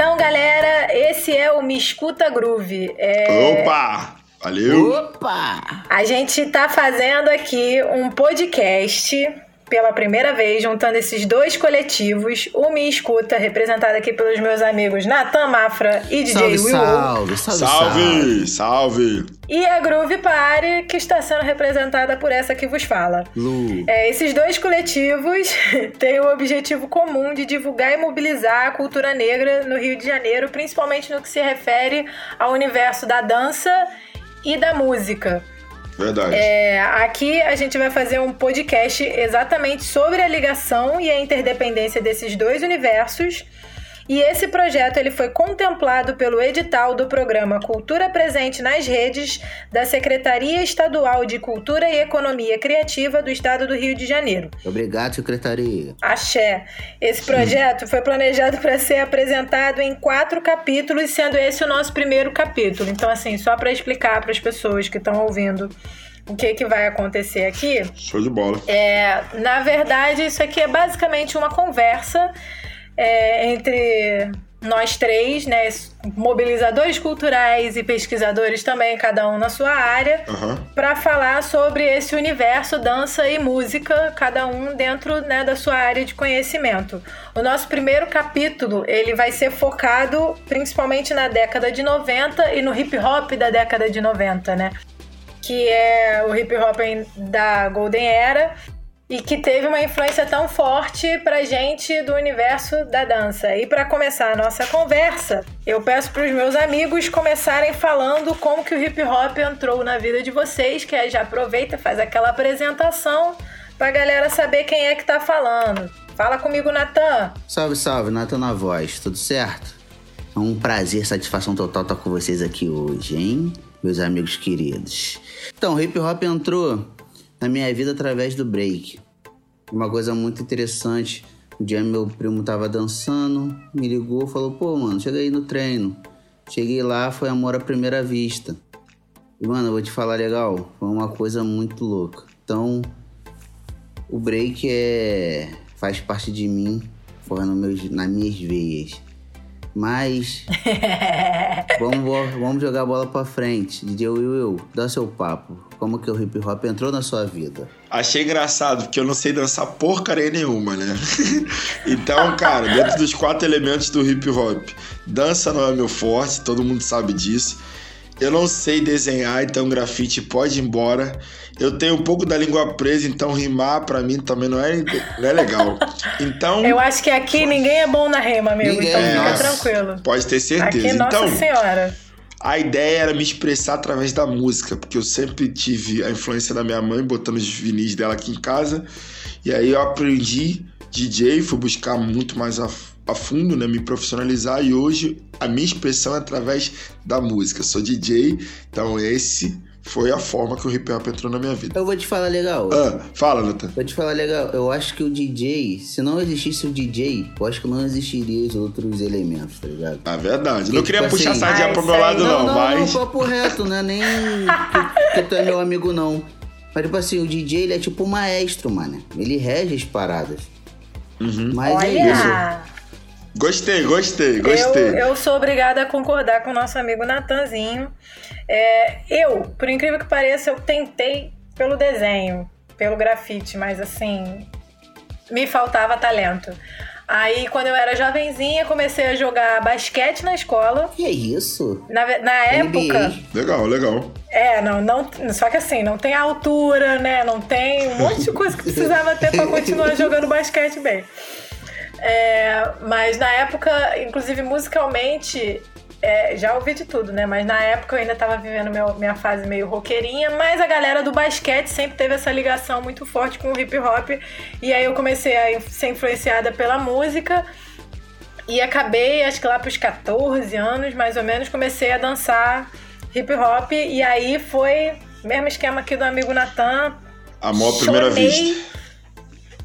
Então, galera, esse é o Me Escuta Groove. É... Opa! Valeu! Opa! A gente tá fazendo aqui um podcast pela primeira vez, juntando esses dois coletivos, o Me Escuta, representado aqui pelos meus amigos Natan Mafra e DJ Salve, Will. salve, salve, Salve! Salve! E a Groove Party, que está sendo representada por essa que vos fala. Lu. É, esses dois coletivos têm o objetivo comum de divulgar e mobilizar a cultura negra no Rio de Janeiro, principalmente no que se refere ao universo da dança e da música. Verdade. É, aqui a gente vai fazer um podcast exatamente sobre a ligação e a interdependência desses dois universos. E esse projeto ele foi contemplado pelo edital do programa Cultura Presente nas Redes da Secretaria Estadual de Cultura e Economia Criativa do Estado do Rio de Janeiro. Obrigado, secretaria. Axé. Esse projeto foi planejado para ser apresentado em quatro capítulos, sendo esse o nosso primeiro capítulo. Então, assim, só para explicar para as pessoas que estão ouvindo o que, que vai acontecer aqui. Show de bola. É, na verdade, isso aqui é basicamente uma conversa é, entre nós três, né, mobilizadores culturais e pesquisadores também, cada um na sua área, Aham. para falar sobre esse universo dança e música, cada um dentro né, da sua área de conhecimento. O nosso primeiro capítulo ele vai ser focado principalmente na década de 90 e no hip hop da década de 90, né? Que é o hip hop da Golden Era e que teve uma influência tão forte pra gente do universo da dança. E para começar a nossa conversa, eu peço para os meus amigos começarem falando como que o hip hop entrou na vida de vocês, que aí já aproveita, faz aquela apresentação pra galera saber quem é que tá falando. Fala comigo, Natan. Salve, salve, Natan na voz, tudo certo? É um prazer, satisfação total estar com vocês aqui hoje, hein? Meus amigos queridos. Então, hip hop entrou na minha vida através do break. Uma coisa muito interessante. Um dia meu primo tava dançando, me ligou, falou: pô, mano, chega aí no treino. Cheguei lá, foi amor à primeira vista. E, mano, eu vou te falar legal, foi uma coisa muito louca. Então, o break é faz parte de mim, corre nas minhas veias. Mas vamos, vamos jogar a bola pra frente. DJ Will, Will, dá seu papo. Como que o hip hop entrou na sua vida? Achei engraçado, porque eu não sei dançar porcaria nenhuma, né? então, cara, dentro dos quatro elementos do hip hop, dança não é meu forte, todo mundo sabe disso. Eu não sei desenhar, então grafite pode ir embora. Eu tenho um pouco da língua presa, então rimar pra mim também não é, não é legal. Então, Eu acho que aqui ninguém é bom na rima, amigo, Ninguém, então fica nossa. tranquilo. pode ter certeza. Aqui, Nossa então, Senhora. A ideia era me expressar através da música, porque eu sempre tive a influência da minha mãe botando os vinis dela aqui em casa. E aí eu aprendi DJ, fui buscar muito mais a, a fundo, né, me profissionalizar e hoje a minha expressão é através da música. Eu sou DJ, então esse foi a forma que o hip hop entrou na minha vida. Eu vou te falar legal. Ah, fala, Nathan. Vou te falar legal. Eu acho que o DJ, se não existisse o DJ, eu acho que não existiria os outros elementos, tá ligado? Ah, verdade. Que, não queria tipo puxar assim- sardinha Ah, pro meu lado, não, não, mas. não, papo reto, né? Nem que, que tu é meu amigo, não. Mas, tipo assim, o DJ, ele é tipo um maestro, mano. Ele rege as paradas. Uhum. Mas é isso. Olha! Gostei, gostei, Eu, gostei. eu sou obrigada a concordar com o nosso amigo Natanzinho. É, eu, por incrível que pareça, eu tentei pelo desenho, pelo grafite, mas assim, me faltava talento. Aí, quando eu era jovenzinha, comecei a jogar basquete na escola. Que é isso? Na, na NBA. época, Legal, legal. é, não, não. Só que assim, não tem altura, né? Não tem um monte de coisa que precisava ter pra continuar jogando basquete bem. É, mas na época, inclusive musicalmente, é, já ouvi de tudo, né? Mas na época eu ainda tava vivendo meu- minha fase meio roqueirinha, mas a galera do basquete sempre teve essa ligação muito forte com o hip hop. E aí eu comecei a ser influenciada pela música. E acabei, acho que lá pros 14 anos, mais ou menos, comecei a dançar hip hop. E aí foi mesmo esquema aqui do amigo Natan. Amor à primeira vista.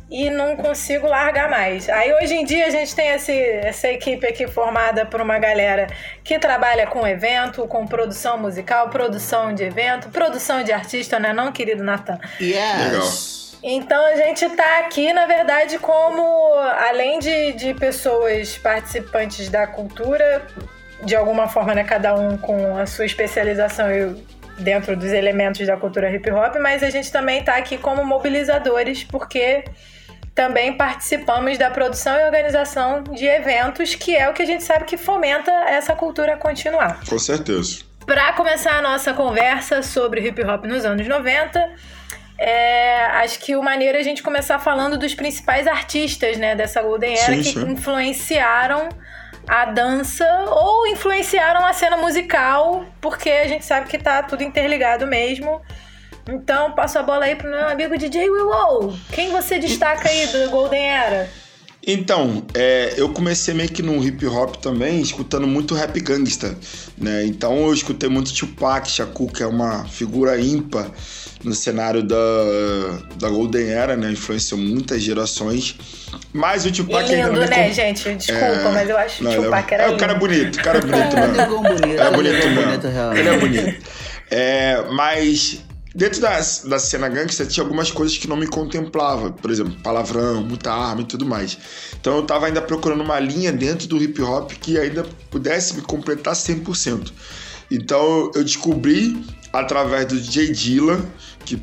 E não consigo largar mais. Aí hoje em dia a gente tem esse, essa equipe aqui formada por uma galera que trabalha com evento, com produção musical, produção de evento, produção de artista, né, não, querido Natan? Yes. Legal. Então a gente está aqui, na verdade, como além de, de pessoas participantes da cultura, de alguma forma, né, cada um com a sua especialização dentro dos elementos da cultura hip hop, mas a gente também está aqui como mobilizadores, porque também participamos da produção e organização de eventos, que é o que a gente sabe que fomenta essa cultura continuar. Com certeza. Para começar a nossa conversa sobre hip hop nos anos 90, é, acho que o maneiro é a gente começar falando dos principais artistas né, dessa Golden Era sim, que sim. influenciaram a dança ou influenciaram a cena musical, porque a gente sabe que tá tudo interligado mesmo. Então, passo a bola aí pro meu amigo DJ Willow. Quem você destaca aí do Golden Era? Então, é, eu comecei meio que no hip hop também, escutando muito rap gangsta, né? Então eu escutei muito Tupac Shakur, que é uma figura ímpar no cenário da, da Golden Era, né? Influenciou muitas gerações. Mas o Tupac e lindo, né, gente? Desculpa, é... mas eu acho que o Tupac era É, o cara é bonito, o cara é bonito mesmo. é bonito, é bonito mesmo. Ele é bonito. É, mas Dentro da, da cena gangster tinha algumas coisas que não me contemplava, por exemplo, palavrão, muita arma e tudo mais. Então eu tava ainda procurando uma linha dentro do hip hop que ainda pudesse me completar 100%. Então eu descobri através do J Dilla, que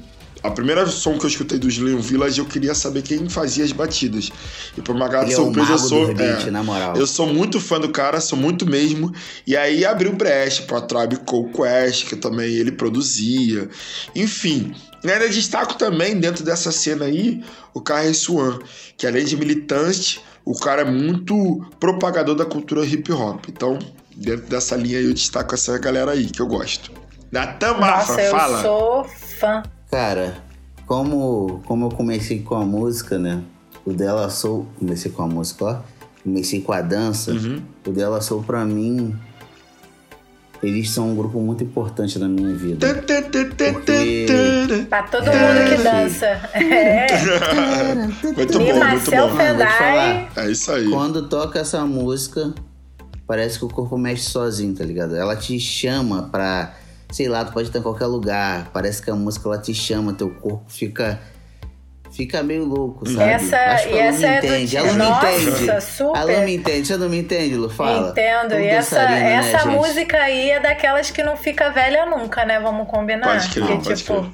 a primeira som que eu escutei do Slim Village, eu queria saber quem fazia as batidas. E por uma grata surpresa, é eu sou. Rebite, é, eu sou muito fã do cara, sou muito mesmo. E aí abriu brecha pra Tribe Called Quest, que também ele produzia. Enfim. E ainda destaco também, dentro dessa cena aí, o Carrie Swan, que além de militante, o cara é muito propagador da cultura hip hop. Então, dentro dessa linha aí, eu destaco essa galera aí que eu gosto. Natan Mafa, fala. Eu sou fã. Cara, como, como eu comecei com a música, né? O Dela Soul, comecei com a música, ó. Comecei com a dança. Uhum. O Dela Soul, pra mim, eles são um grupo muito importante na minha vida. Porque... Pra todo mundo que dança. É. muito bom, muito bom. Fendai. É isso aí. Quando toca essa música, parece que o corpo mexe sozinho, tá ligado? Ela te chama pra sei lá, tu pode estar em qualquer lugar. Parece que a música ela te chama, teu corpo fica fica meio louco, sabe? Essa, Acho que ela essa não é entende. Do... Ela não Nossa, entende. super. Ela não me entende. Você não me entende, Lu? Fala. Entendo. E essa, essa né, música aí é daquelas que não fica velha nunca, né? Vamos combinar. Pode crer, Porque, pode tipo,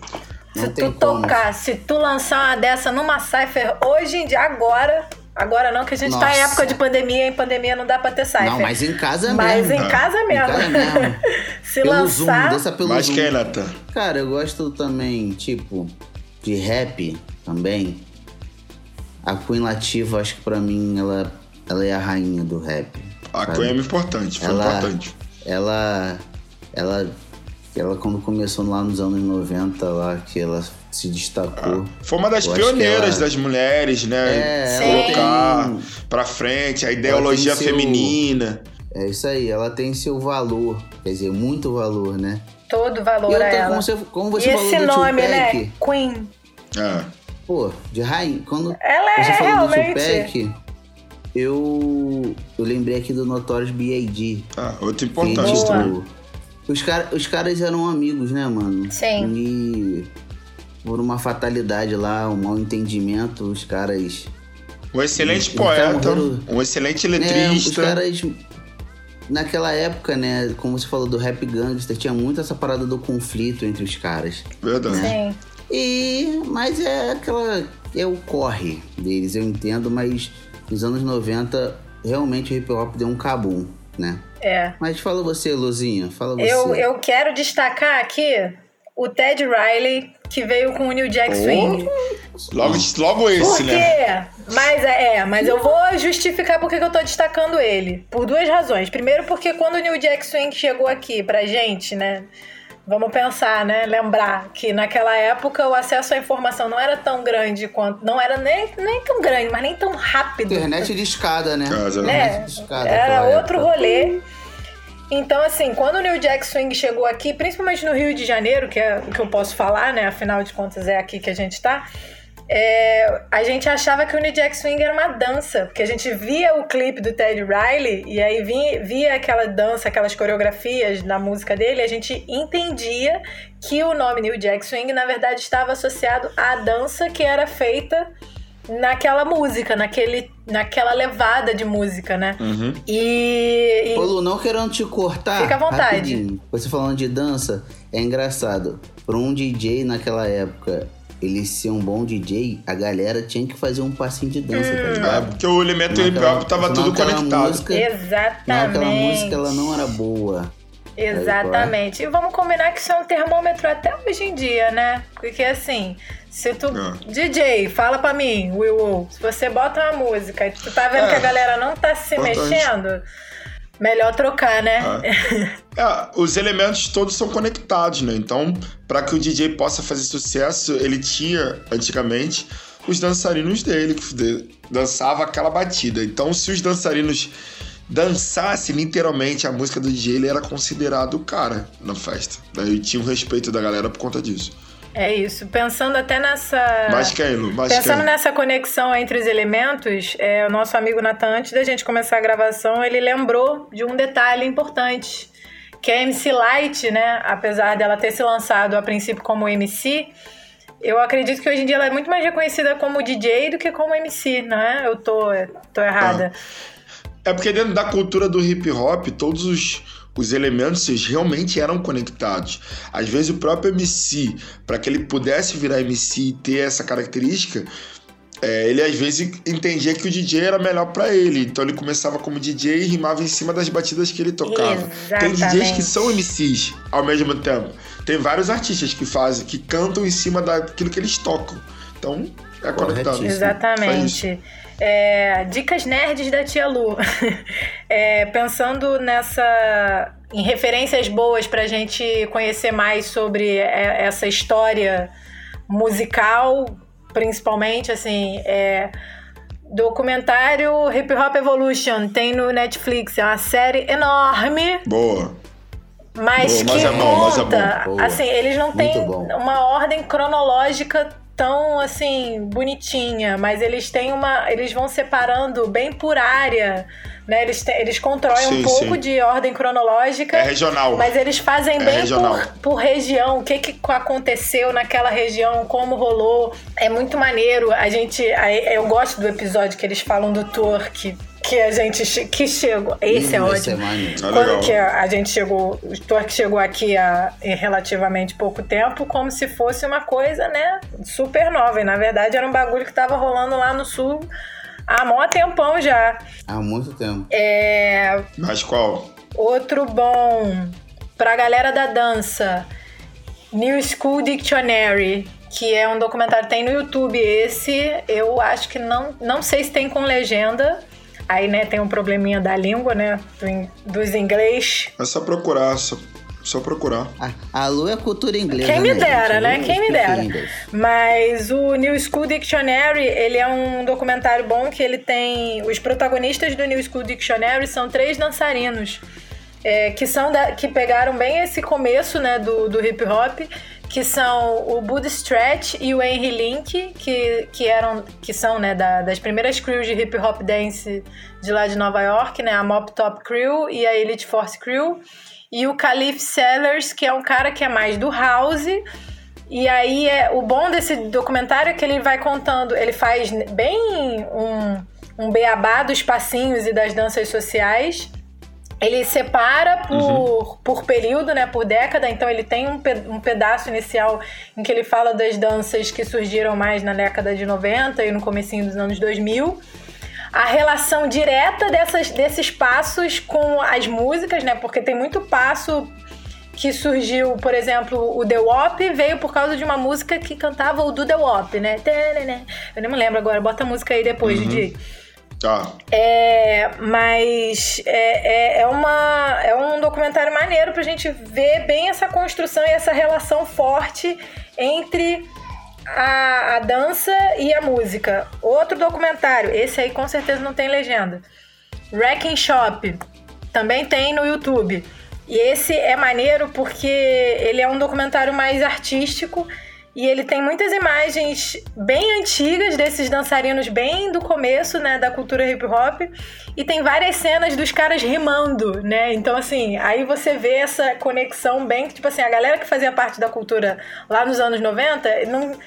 crer. se tu tocar, se tu lançar uma dessa numa Cypher hoje em dia, agora, Agora não, que a gente Nossa. tá em época de pandemia, em pandemia não dá pra ter cypher. Não, mas em casa mas mesmo. Mas em casa mesmo. Em casa mesmo. Se pelo lançar... Zoom, pelo mas Zoom. quem, Natan? Cara, eu gosto também, tipo, de rap também. A Queen Latifah, acho que pra mim, ela, ela é a rainha do rap. A sabe? Queen é importante, foi ela, importante. Ela, ela, ela, quando começou lá nos anos 90, lá, que ela se destacou. Ah, foi uma das pioneiras ela... das mulheres, né? É, Colocar tem... pra frente a ideologia seu... feminina. É isso aí, ela tem seu valor, quer dizer, muito valor, né? Todo valor outra, a ela. Como você, como você e falou esse do nome, Tupac, né? Queen. É. Pô, de rainha. Quando ela você é falou realmente... do Tupac, eu, eu lembrei aqui do Notorious B.I.G. Ah, outro importante. Que, tipo, os, cara, os caras eram amigos, né, mano? Sim. E por uma fatalidade lá, um mal entendimento, os caras. Um excelente poeta, morreram, um excelente letrista. É, os caras. Naquela época, né, como você falou do rap gangster, tinha muito essa parada do conflito entre os caras. Verdade. Né? Sim. E. Mas é aquela. É o corre deles, eu entendo, mas nos anos 90, realmente o hip hop deu um cabum, né? É. Mas fala você, Luzinha, fala você. Eu, eu quero destacar aqui o Ted Riley, que veio com o New Jack Swing. Logo, logo esse, Por quê? né? Mas é, mas eu vou justificar porque que eu tô destacando ele. Por duas razões. Primeiro, porque quando o New Jack Swing chegou aqui pra gente, né? Vamos pensar, né? Lembrar que naquela época o acesso à informação não era tão grande quanto. Não era nem, nem tão grande, mas nem tão rápido. Internet de escada, né? Casa, né? De escada, era outro época. rolê. Então, assim, quando o New Jack Swing chegou aqui, principalmente no Rio de Janeiro, que é o que eu posso falar, né? Afinal de contas, é aqui que a gente tá. É, a gente achava que o New Jack Swing era uma dança, porque a gente via o clipe do Ted Riley e aí via, via aquela dança, aquelas coreografias na música dele, a gente entendia que o nome New Jack Swing na verdade estava associado à dança que era feita naquela música, naquele, naquela levada de música, né? Uhum. E, e... Ô Lu, não querendo te cortar. Fica à vontade. rapidinho. Você falando de dança, é engraçado. Para um DJ naquela época, ele ser um bom DJ, a galera tinha que fazer um passinho de dança, tá É, ligado? porque o elemento hip hop tava senão tudo conectado. música- Exatamente. Não, aquela música ela não era boa. Exatamente. E vamos combinar que isso é um termômetro até hoje em dia, né? Porque assim, se tu. É. DJ, fala pra mim, Will, Will, se você bota uma música e tu tá vendo É. que a galera não tá se Importante. mexendo, melhor trocar, né? É, os elementos todos são conectados, né? Então, para que o DJ possa fazer sucesso, ele tinha, antigamente, os dançarinos dele, que dançava aquela batida. Então, se os dançarinos dançassem literalmente a música do DJ, ele era considerado o cara na festa. Daí tinha o respeito da galera por conta disso. É isso. Pensando até nessa. Mas Lu? Mas Pensando nessa conexão entre os elementos, é, o nosso amigo Nathan, antes da gente começar a gravação, ele lembrou de um detalhe importante. Que a MC Light, né? Apesar dela ter se lançado a princípio como MC, eu acredito que hoje em dia ela é muito mais reconhecida como DJ do que como MC, não é? Eu tô, tô errada. É porque dentro da cultura do hip hop, todos os, os elementos eles realmente eram conectados. Às vezes o próprio MC, para que ele pudesse virar MC e ter essa característica, é, ele às vezes entendia que o DJ era melhor para ele. Então ele começava como DJ e rimava em cima das batidas que ele tocava. Tem DJs Exatamente. que são MCs ao mesmo tempo. Tem vários artistas que fazem, que cantam em cima daquilo que eles tocam. Então é conectado. Exatamente. É, dicas nerds da tia Lu. É, pensando nessa. em referências boas pra gente conhecer mais sobre é, essa história musical, principalmente, assim. É, documentário Hip Hop Evolution tem no Netflix. É uma série enorme. Boa. Mas Boa, mas que é bom, mas é bom. conta, Boa. assim, eles não têm uma ordem cronológica tão assim bonitinha, mas eles têm uma, eles vão separando bem por área, né? Eles te- eles constroem um Sim, pouco sim. de ordem cronológica. É regional. Mas eles fazem É bem por, por região, o que, que aconteceu naquela região, como rolou. É muito maneiro. A gente. Eu gosto do episódio que eles falam do tour que, a gente che- que chegou. Esse é Hum, ótimo. maneiro. Ah, Quando legal. que a, a gente chegou, o Torque chegou aqui há relativamente pouco tempo, como se fosse uma coisa, né, super nova. E na verdade era um bagulho que tava rolando lá no sul há mó tempão já. Há muito tempo. É, Mas qual? outro bom pra galera da dança, New School Dictionary, que é um documentário tem no YouTube. Esse eu acho que não, não sei se tem com legenda. Aí, né, tem um probleminha da língua, né, do in- dos inglês. É só procurar, só, só procurar. A, a Lu é cultura inglesa. Quem me né, dera, né? Lu Quem me dera. Mas o New School Dictionary, ele é um documentário bom que ele tem... Os protagonistas do New School Dictionary são três dançarinos. é, que são da- que pegaram bem esse começo né, do, do hip hop, que são o Bud Stretch e o Henry Link, que, que eram que são né, da- das primeiras crews de hip hop dance de lá de Nova York, né, a Mop Top Crew e a Elite Force Crew, e o Khalif Sellers, que é um cara que é mais do house, e aí é o bom desse documentário é que ele vai contando, ele faz bem um, um beabá dos passinhos e das danças sociais. Ele separa por, por período, né, por década, então ele tem um, pe- um pedaço inicial em que ele fala das danças que surgiram mais na década de 90 e no comecinho dos anos 2000 a relação direta dessas, desses passos com as músicas, né? Porque tem muito passo que surgiu, por exemplo, o The Wop veio por causa de uma música que cantava o do The Wop, né? Eu não me lembro agora, bota a música aí depois, Didi. Tá. É, mas é, é, é, uma, é um documentário maneiro pra gente ver bem essa construção e essa relação forte entre a, a dança e a música. Outro documentário, esse aí com certeza não tem legenda. Wrecking Shop, também tem no YouTube. E esse é maneiro porque ele é um documentário mais artístico E ele tem muitas imagens bem antigas desses dançarinos bem do começo, né, da cultura hip hop, e tem várias cenas dos caras rimando, né? Então assim, aí você vê essa conexão bem, tipo assim, a galera que fazia parte da cultura lá nos anos 90, não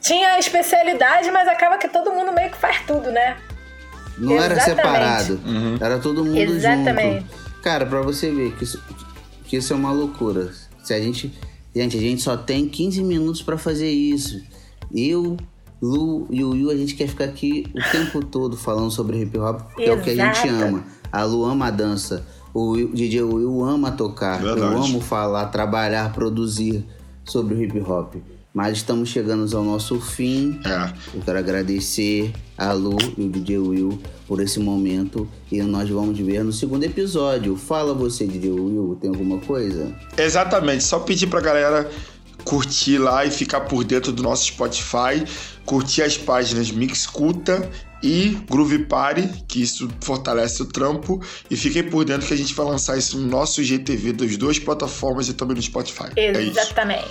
tinha especialidade, mas acaba que todo mundo meio que faz tudo, né? Não Exatamente. era separado, uhum. era todo mundo Exatamente. junto. Cara, para você ver que isso, que isso é uma loucura. Se a gente Gente, a gente só tem 15 minutos para fazer isso. Eu, Lu e o Will, a gente quer ficar aqui o tempo todo falando sobre hip hop, porque é o que a gente ama. A Lu ama a dança, o DJ Will ama tocar, Verdade. eu amo falar, trabalhar, produzir sobre o hip hop. Mas estamos chegando ao nosso fim. É. Eu quero agradecer a Lu e o DJ Will por esse momento. E nós vamos ver no segundo episódio. Fala você, DJ Will, tem alguma coisa? Exatamente. Só pedir pra galera curtir lá e ficar por dentro do nosso Spotify. Curtir as páginas Mixcuta e Groove Party, que isso fortalece o trampo. E fiquem por dentro que a gente vai lançar isso no nosso GTV das duas plataformas e também no Spotify. É Exatamente.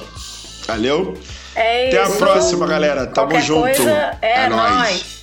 É Valeu? É Até a próxima, galera. Tamo Qualquer junto. É, é nóis. nóis.